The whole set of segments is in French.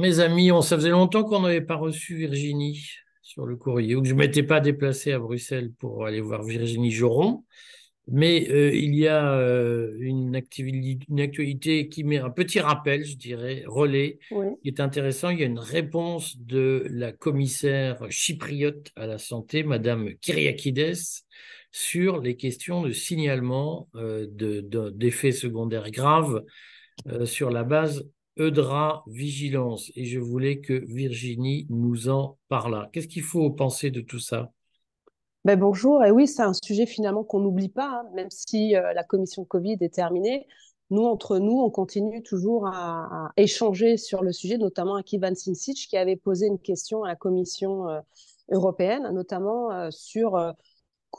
Mes amis, on, ça faisait longtemps qu'on n'avait pas reçu Virginie sur le courrier, ou que je ne m'étais pas déplacé à Bruxelles pour aller voir Virginie Joron. Mais euh, il y a euh, une, une, actualité qui met un petit rappel, je dirais, relais, qui est intéressant. Il y a une réponse de la commissaire chypriote à la santé, Madame Kyriakides, sur les questions de signalement euh, d'effets secondaires graves sur la base Eudra Vigilance. Et je voulais que Virginie nous en parle. Qu'est-ce qu'il faut penser de tout ça? Ben bonjour, et oui, c'est un sujet finalement qu'on n'oublie pas, hein, même si euh, la commission Covid est terminée. Nous, entre nous, on continue toujours à, échanger sur le sujet, notamment avec Ivan Sinsic qui avait posé une question à la commission euh, européenne, notamment euh, sur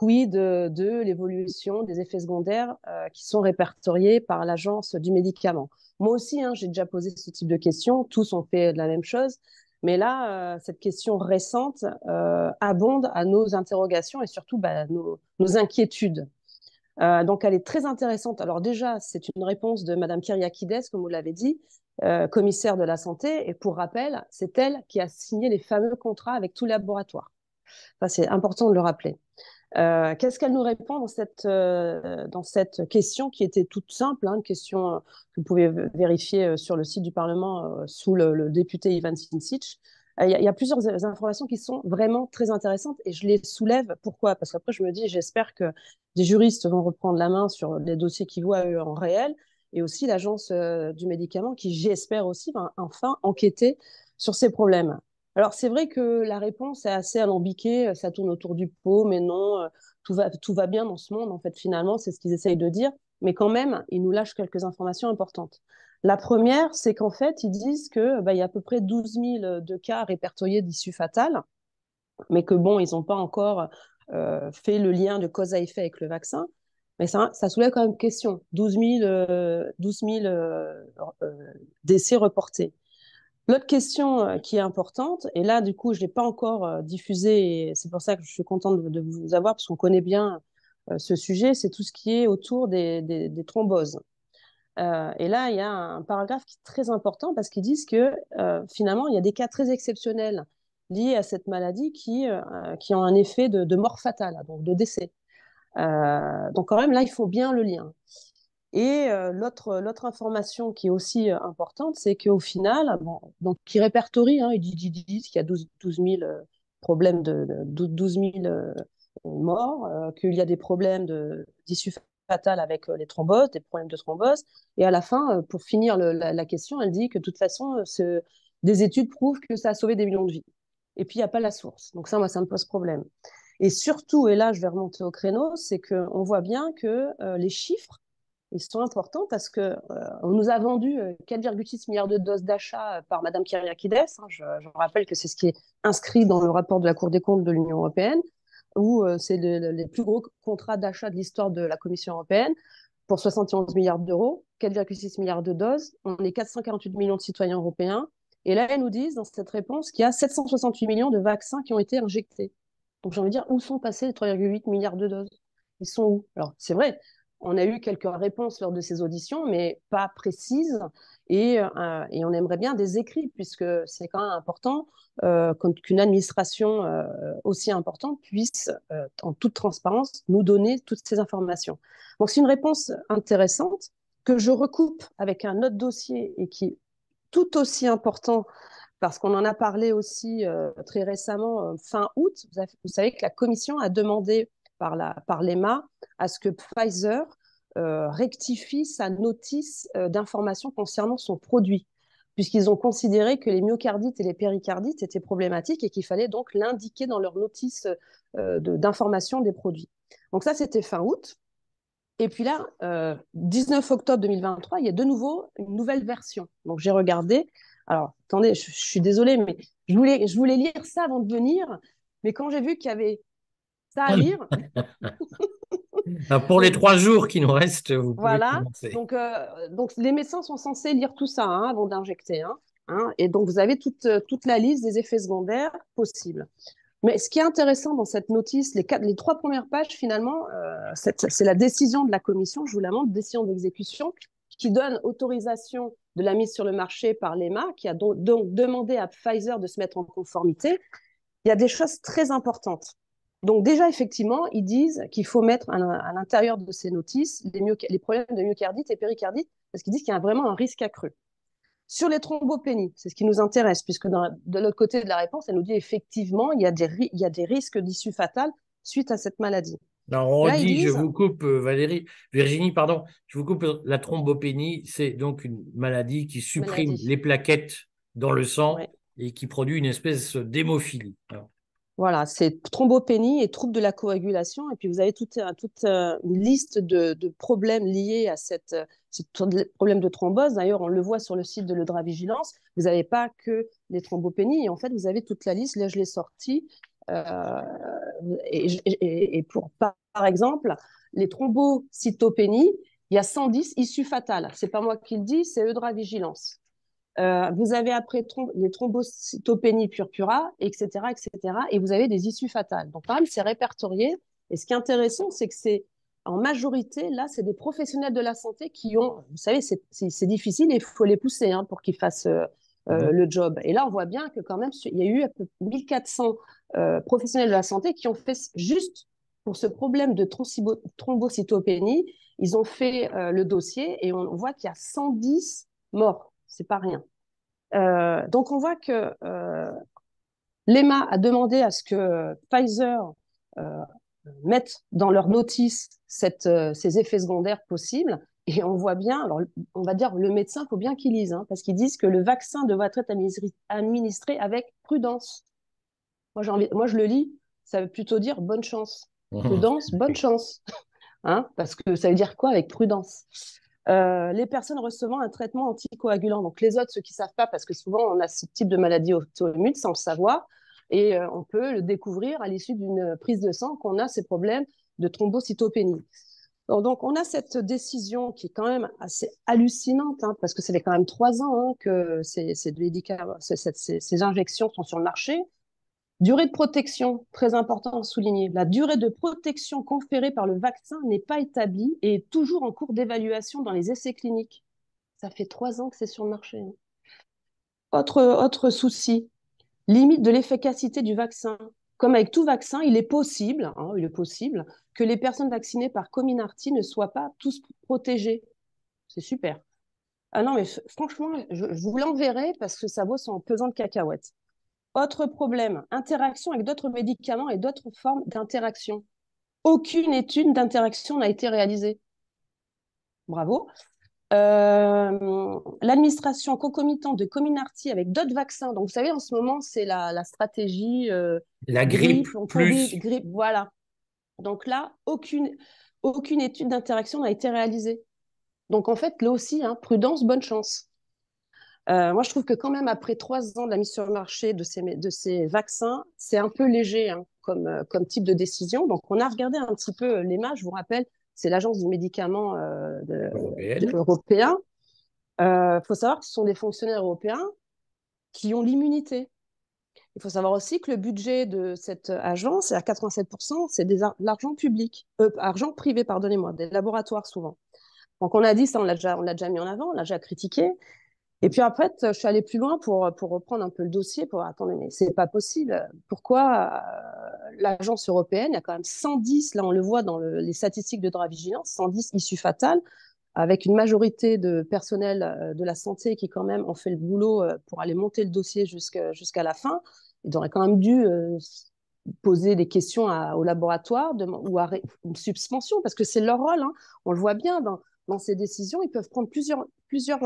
quid de, l'évolution des effets secondaires qui sont répertoriés par l'agence du médicament. Moi aussi, hein, j'ai déjà posé ce type de questions, tous ont fait la même chose. Mais là, euh, cette question récente euh, abonde à nos interrogations et surtout bah, nos, inquiétudes. Euh, donc, elle est très intéressante. Alors déjà, c'est une réponse de Madame Kyriakides, comme vous l'avez dit, commissaire de la santé. Et pour rappel, c'est elle qui a signé les fameux contrats avec tout laboratoire. Enfin, c'est important de le rappeler. Euh, qu'est-ce qu'elle nous répond dans cette, euh, dans cette question qui était toute simple, hein, une question que vous pouvez vérifier euh, sur le site du Parlement sous le, député Ivan Sinsic il y, a plusieurs informations qui sont vraiment très intéressantes et je les soulève. Pourquoi? Parce qu'après, je me dis, j'espère que des juristes vont reprendre la main sur les dossiers qu'ils voient eux en réel et aussi l'agence du médicament qui, j'espère aussi, va enfin enquêter sur ces problèmes. Alors, c'est vrai que la réponse est assez alambiquée, ça tourne autour du pot, mais non, euh, tout va, tout va bien dans ce monde, en fait, finalement, c'est ce qu'ils essayent de dire, mais quand même, ils nous lâchent quelques informations importantes. La première, c'est qu'en fait, ils disent qu'il bah, y a à peu près 12 000 de cas répertoriés d'issue fatale, mais que bon, ils n'ont pas encore euh, fait le lien de cause à effet avec le vaccin. Mais ça, ça soulève quand même question. 12 000, 12 000 décès reportés. L'autre question euh, qui est importante, et là, du coup, je ne l'ai pas encore euh, diffusée, et c'est pour ça que je suis contente de, vous avoir, parce qu'on connaît bien euh, ce sujet, c'est tout ce qui est autour des, thromboses. et là, il y a un paragraphe qui est très important parce qu'ils disent que finalement, il y a des cas très exceptionnels liés à cette maladie qui, qui ont un effet de, de mort fatale, donc de décès. donc quand même, là, il faut bien le lien. Et euh, l'autre, information qui est aussi euh, importante, c'est qu'au final, donc, qui répertorie, hein, il dit, qu'il y a 12, 12 000 euh, problèmes de, 12 000 morts, qu'il y a des problèmes d'issue fatale avec les thromboses, des problèmes de thrombose. Et à la fin, pour finir la, question, elle dit que de toute façon, des études prouvent que ça a sauvé des millions de vies. Et puis, il n'y a pas la source. Donc ça, moi, ça me pose problème. Et surtout, et là, je vais remonter au créneau, c'est qu'on voit bien que les chiffres ils sont importants parce que euh, on nous a vendu 4,6 euh, milliards de doses d'achat euh, par Madame Kyriakides. Hein, je, rappelle que c'est ce qui est inscrit dans le rapport de la Cour des comptes de l'Union européenne, où c'est les plus gros contrats d'achat de l'histoire de la Commission européenne pour 71 milliards d'euros, 4,6 milliards de doses. On est 448 millions de citoyens européens. Et là, elles nous disent dans cette réponse qu'il y a 768 millions de vaccins qui ont été injectés. Donc j'ai envie de dire, où sont passés les 3,8 milliards de doses? Ils sont où? Alors c'est vrai, on a eu quelques réponses lors de ces auditions, mais pas précises. Et, euh, on aimerait bien des écrits, puisque c'est quand même important euh, qu'une administration euh, aussi importante puisse, en toute transparence, nous donner toutes ces informations. Donc c'est une réponse intéressante que je recoupe avec un autre dossier et qui est tout aussi important parce qu'on en a parlé aussi très récemment, fin août. Vous, savez que la Commission a demandé par, la, par l'EMA à ce que Pfizer euh, rectifie sa notice euh, d'information concernant son produit, puisqu'ils ont considéré que les myocardites et les péricardites étaient problématiques et qu'il fallait donc l'indiquer dans leur notice euh, d'information des produits. Donc ça, c'était fin août. Et puis là, 19 octobre 2023, il y a de nouveau une nouvelle version. Donc j'ai regardé. Alors, attendez, je, je, suis désolée, mais je voulais, je voulais lire ça avant de venir. Mais quand j'ai vu qu'il y avait ça à lire, pour les trois jours qui nous restent, vous pouvez Voilà. Donc, euh, donc, les médecins sont censés lire tout ça hein, avant d'injecter. Hein, hein, et donc, vous avez toute, toute la liste des effets secondaires possibles. Mais ce qui est intéressant dans cette notice, les, quatre, les trois premières pages, finalement, euh, c'est la décision de la commission, je vous la montre, décision d'exécution, qui donne autorisation de la mise sur le marché par l'EMA, qui a donc, demandé à Pfizer de se mettre en conformité, il y a des choses très importantes. Donc déjà, effectivement, ils disent qu'il faut mettre à, l'intérieur de ces notices les, les, problèmes de myocardite et péricardite, parce qu'ils disent qu'il y a vraiment un risque accru. Sur les thrombopénies, c'est ce qui nous intéresse, puisque de l'autre côté de la réponse, elle nous dit effectivement, il y a des, il y a des risques d'issue fatale suite à cette maladie. Alors, on dit, je vous coupe, euh, Valérie, Virginie, pardon, je vous coupe, la thrombopénie, c'est donc une maladie qui supprime les plaquettes dans le sang et qui produit une espèce d'hémophilie. Voilà, c'est thrombopénie et troubles de la coagulation. Et puis, vous avez toute, toute euh, une liste de, problèmes liés à cette, ce problème de thrombose. D'ailleurs, on le voit sur le site de l'Eudra Vigilance. Vous n'avez pas que les thrombopénies. En fait, vous avez toute la liste. Là, je l'ai sortie. Euh, et, pour, par exemple, les thrombocytopénies, il y a 110 issues fatales. C'est pas moi qui le dis, c'est Eudra Vigilance. Euh, vous avez après les thrombocytopénies purpura, etc., etc., et vous avez des issues fatales. Donc, même, c'est répertorié. Et ce qui est intéressant, c'est que c'est en majorité, là, c'est des professionnels de la santé qui ont, vous savez, c'est difficile et il faut les pousser hein, pour qu'ils fassent euh, euh, mhm. le job. Et là, on voit bien que quand même, il y a eu à peu 1400 professionnels de la santé qui ont fait juste pour ce problème de thrombocytopénie, ils ont fait euh, le dossier et on voit qu'il y a 110 morts. C'est pas rien. Euh, donc on voit que euh, l'EMA a demandé à ce que Pfizer mette dans leur notice cette, ces effets secondaires possibles. Et on voit bien, alors on va dire le médecin, il faut bien qu'il lise, hein, parce qu'ils disent que le vaccin devrait être administré avec prudence. Moi, envie, moi, je le lis, ça veut plutôt dire bonne chance. Prudence, bonne chance. Hein, parce que ça veut dire quoi avec prudence? Euh, les personnes recevant un traitement anticoagulant. Donc les autres, ceux qui ne savent pas, parce que souvent on a ce type de maladie auto-immune sans le savoir, et euh, on peut le découvrir à l'issue d'une prise de sang qu'on a ces problèmes de thrombocytopénie. Donc, on a cette décision qui est quand même assez hallucinante, hein, parce que ça fait quand même trois ans hein, que ces, ces, ces, injections sont sur le marché. Durée de protection, très important à souligner. La durée de protection conférée par le vaccin n'est pas établie et est toujours en cours d'évaluation dans les essais cliniques. Ça fait trois ans que c'est sur le marché. Hein. Autre, autre souci, limite de l'efficacité du vaccin. Comme avec tout vaccin, il est possible, hein, il est possible que les personnes vaccinées par Comirnaty ne soient pas tous protégées. C'est super. Ah non, mais franchement, je, je vous l'enverrai parce que ça vaut son pesant de cacahuètes. Autre problème, interaction avec d'autres médicaments et d'autres formes d'interaction. Aucune étude d'interaction n'a été réalisée. Bravo. Euh, l'administration concomitante de Comirnaty avec d'autres vaccins. Donc, vous savez, en ce moment, c'est la, stratégie. Euh, la grippe, plus. grippe, voilà. Donc là, aucune, aucune étude d'interaction n'a été réalisée. Donc, en fait, là aussi, hein, prudence, bonne chance. Euh, moi, je trouve que quand même, après trois ans de la mise sur le marché de ces, de ces vaccins, c'est un peu léger hein, comme, euh, comme type de décision. Donc, on a regardé un petit peu euh, l'EMA, je vous rappelle, c'est l'agence du médicament européen. Il faut savoir que ce sont des fonctionnaires européens qui ont l'immunité. Il faut savoir aussi que le budget de cette agence, à 87%, c'est de l'argent public, argent privé, pardonnez-moi, des laboratoires souvent. Donc on a dit ça, on l'a déjà, on l'a déjà mis en avant, on l'a déjà critiqué. Et puis après, je suis allée plus loin pour, pour reprendre un peu le dossier, pour attendre, mais c'est pas possible. Pourquoi euh, l'agence européenne, il y a quand même 110, là on le voit dans les statistiques de droit vigilance, 110 issues fatales, avec une majorité de personnel euh, de la santé qui quand même ont fait le boulot euh, pour aller monter le dossier jusqu'à la fin. Ils auraient quand même dû poser des questions au laboratoire ou à une suspension, parce que c'est leur rôle. Hein. On le voit bien dans, dans ces décisions, ils peuvent prendre plusieurs, plusieurs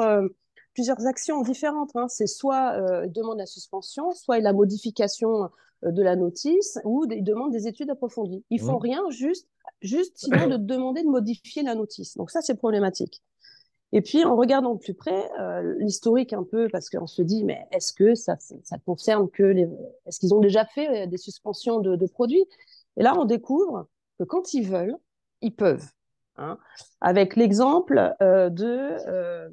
plusieurs actions différentes. Hein. C'est soit euh, demande la suspension, soit la modification euh, de la notice, ou ils demandent des études approfondies. Ils font mmh. rien, juste, juste sinon de demander de modifier la notice. Donc ça, c'est problématique. Et puis, en regardant de plus près euh, l'historique un peu, parce qu'on se dit, mais est-ce que ça, ça concerne que les... Est-ce qu'ils ont déjà fait des suspensions de, de produits? Et là, on découvre que quand ils veulent, ils peuvent. Hein, avec l'exemple euh, euh,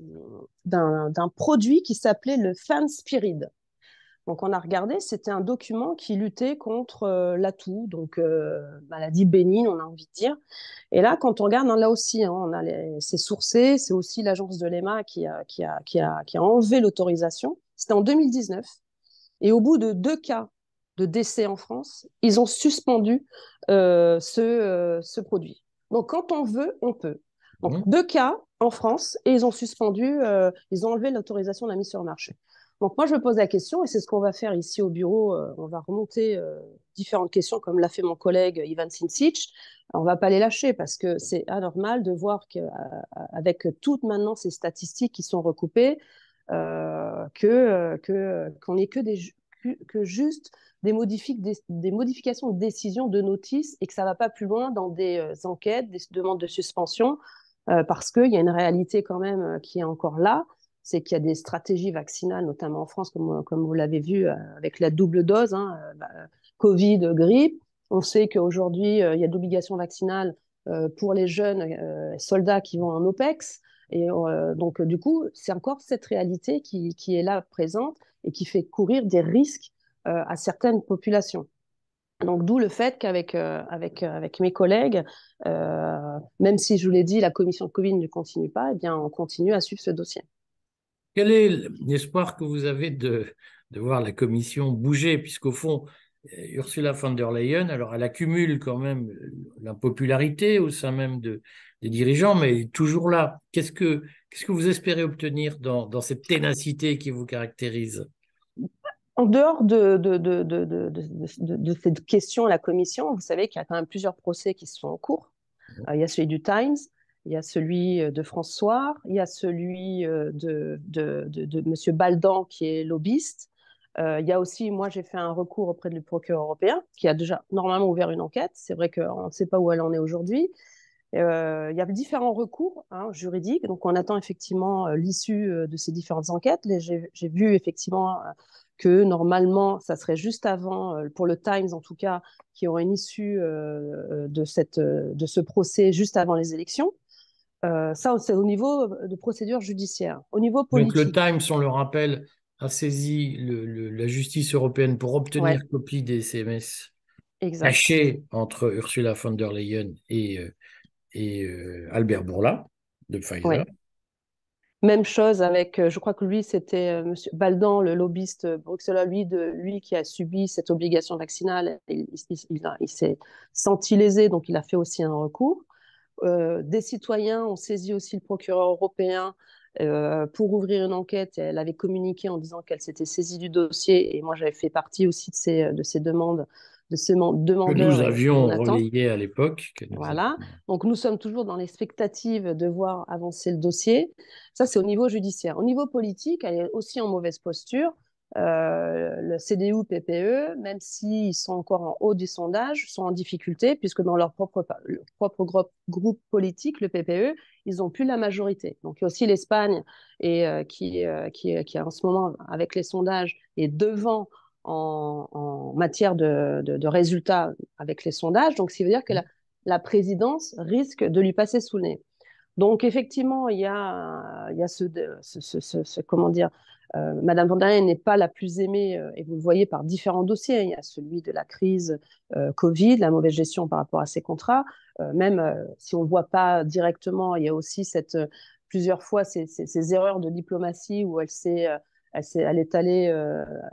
d'un produit qui s'appelait le Fanspirid. Donc, on a regardé, c'était un document qui luttait contre euh, l'atout, donc euh, maladie bénigne, on a envie de dire. Et là, quand on regarde, hein, là aussi, hein, on a c'est sourcé, c'est aussi l'agence de l'EMA qui a, qui, a, qui, a, qui a enlevé l'autorisation. C'était en 2019. Et au bout de deux cas de décès en France, ils ont suspendu euh, ce, ce produit. Donc, quand on veut, on peut. Donc, mmh. deux cas en France et ils ont suspendu, ils ont enlevé l'autorisation de la mise sur le marché. Donc moi, je me pose la question, et c'est ce qu'on va faire ici au bureau. Euh, on va remonter euh, différentes questions, comme l'a fait mon collègue Ivan Sinsic. On ne va pas les lâcher parce que c'est anormal de voir qu'avec euh, toutes maintenant ces statistiques qui sont recoupées, que qu'on n'ait que des que juste des, modifications de décision de notice et que ça ne va pas plus loin dans des enquêtes, des demandes de suspension, parce qu'il y a une réalité quand même qui est encore là c'est qu'il y a des stratégies vaccinales, notamment en France, comme, comme vous l'avez vu, euh, avec la double dose, hein, euh, bah, Covid, grippe. On sait qu'aujourd'hui, euh, il y a d'obligations vaccinales pour les jeunes soldats qui vont en OPEX. Et donc, du coup, c'est encore cette réalité qui, qui, est là présente et qui fait courir des risques à certaines populations. Donc, d'où le fait qu'avec avec, avec mes collègues, même si je vous l'ai dit, la commission de Covid ne continue pas, eh bien, on continue à suivre ce dossier. Quel est l'espoir que vous avez de, de voir la Commission bouger, puisqu'au fond, euh, Ursula von der Leyen, alors elle accumule quand même l'impopularité au sein même de, des dirigeants, mais elle est toujours là. Qu'est-ce que, qu'est-ce que vous espérez obtenir dans, dans cette ténacité qui vous caractérise? En dehors de, de, de, de, cette question à la Commission, vous savez qu'il y a quand même plusieurs procès qui sont en cours. Mmh. Euh, il y a celui du Times, il y a celui euh, de François, il y a celui euh, de, de, de, M. Baldan qui est lobbyiste. Euh, il y a aussi, moi j'ai fait un recours auprès du procureur européen qui a déjà normalement ouvert une enquête. C'est vrai qu'on ne sait pas où elle en est aujourd'hui. Il y a différents recours hein, juridiques, donc on attend effectivement l'issue de ces différentes enquêtes. J'ai vu effectivement que normalement, ça serait juste avant, pour le Times en tout cas, qu'il y aurait une issue de, cette, de ce procès juste avant les élections. Euh, ça, c'est au niveau de procédure judiciaire. Au niveau politique. Donc le Times, on le rappelle, a saisi la justice européenne pour obtenir copie des SMS cachés entre Ursula von der Leyen et, euh, et euh, Albert Bourla de Pfizer. Même chose avec, je crois que lui, c'était M. Baldan, le lobbyiste bruxellois, lui, qui a subi cette obligation vaccinale. il, s'est senti lésé, donc il a fait aussi un recours. Euh, des citoyens ont saisi aussi le procureur européen euh, pour ouvrir une enquête. Elle avait communiqué en disant qu'elle s'était saisie du dossier et moi j'avais fait partie aussi de ces, de ces demandes de ces demandeurs. Que nous avions relayé à l'époque. Voilà. Donc nous sommes toujours dans l'expectative de voir avancer le dossier. Ça, c'est au niveau judiciaire. Au niveau politique, elle est aussi en mauvaise posture. Euh, le CDU, PPE, même s'ils sont encore en haut du sondage, sont en difficulté puisque dans leur propre, propre groupe, politique, le PPE, ils n'ont plus la majorité. Donc il y a aussi l'Espagne et euh, qui, euh, qui, qui, en ce moment, avec les sondages, est devant en, matière de, de, résultats avec les sondages. Donc, ça veut dire que la, la présidence risque de lui passer sous le nez. Donc effectivement, il y a, il y a ce, ce, ce, comment dire, euh, Madame von der Leyen n'est pas la plus aimée, euh, et vous le voyez par différents dossiers. Il y a celui de la crise euh, Covid, la mauvaise gestion par rapport à ses contrats. même si on ne voit pas directement, il y a aussi cette, plusieurs fois ces, ces, erreurs de diplomatie où elle, s'est, elle, est allée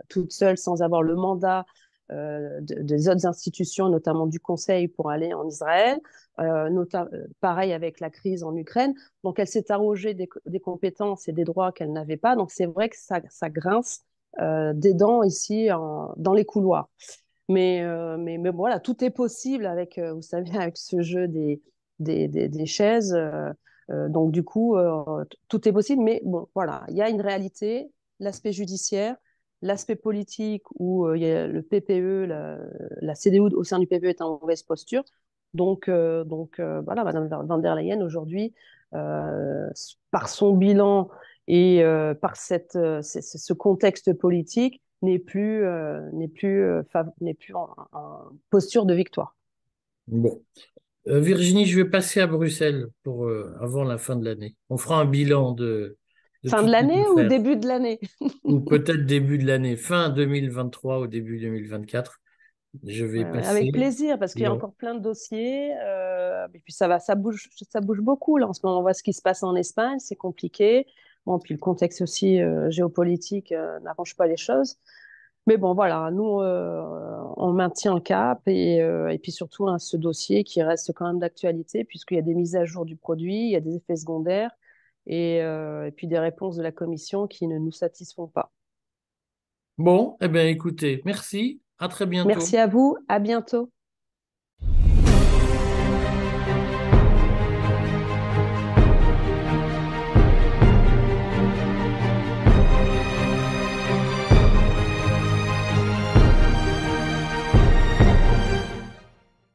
toute seule sans avoir le mandat euh, des autres institutions, notamment du Conseil, pour aller en Israël. Euh, pareil avec la crise en Ukraine. Donc, elle s'est arrogée des, compétences et des droits qu'elle n'avait pas. Donc, c'est vrai que ça, grince euh, des dents ici dans les couloirs. Mais, voilà, tout est possible avec, vous savez, avec ce jeu des, chaises. donc, du coup, tout est possible. Mais bon, voilà, il y a une réalité, l'aspect judiciaire, l'aspect politique où euh, y a le PPE, la, CDU au sein du PPE est en mauvaise posture. Donc, euh, donc euh, voilà, Madame van der Leyen aujourd'hui, par son bilan et par cette, ce contexte politique, n'est plus, n'est plus, n'est plus en, posture de victoire. Bon. Virginie, je vais passer à Bruxelles pour avant la fin de l'année. On fera un bilan de, fin de l'année ou début de l'année? Ou peut-être début de l'année, fin 2023 ou début 2024. Je vais passer. Avec plaisir, parce qu'il y a encore plein de dossiers. Euh, et puis ça va, ça bouge, ça bouge beaucoup là. En ce moment, on voit ce qui se passe en Espagne, c'est compliqué. Bon, puis le contexte aussi euh, géopolitique euh, n'arrange pas les choses. Mais bon, voilà, nous, on maintient le cap et, et puis surtout hein, ce dossier qui reste quand même d'actualité puisqu'il y a des mises à jour du produit, il y a des effets secondaires et, et puis des réponses de la commission qui ne nous satisfont pas. Bon, eh bien écoutez, merci. À très bientôt. Merci à vous. À bientôt.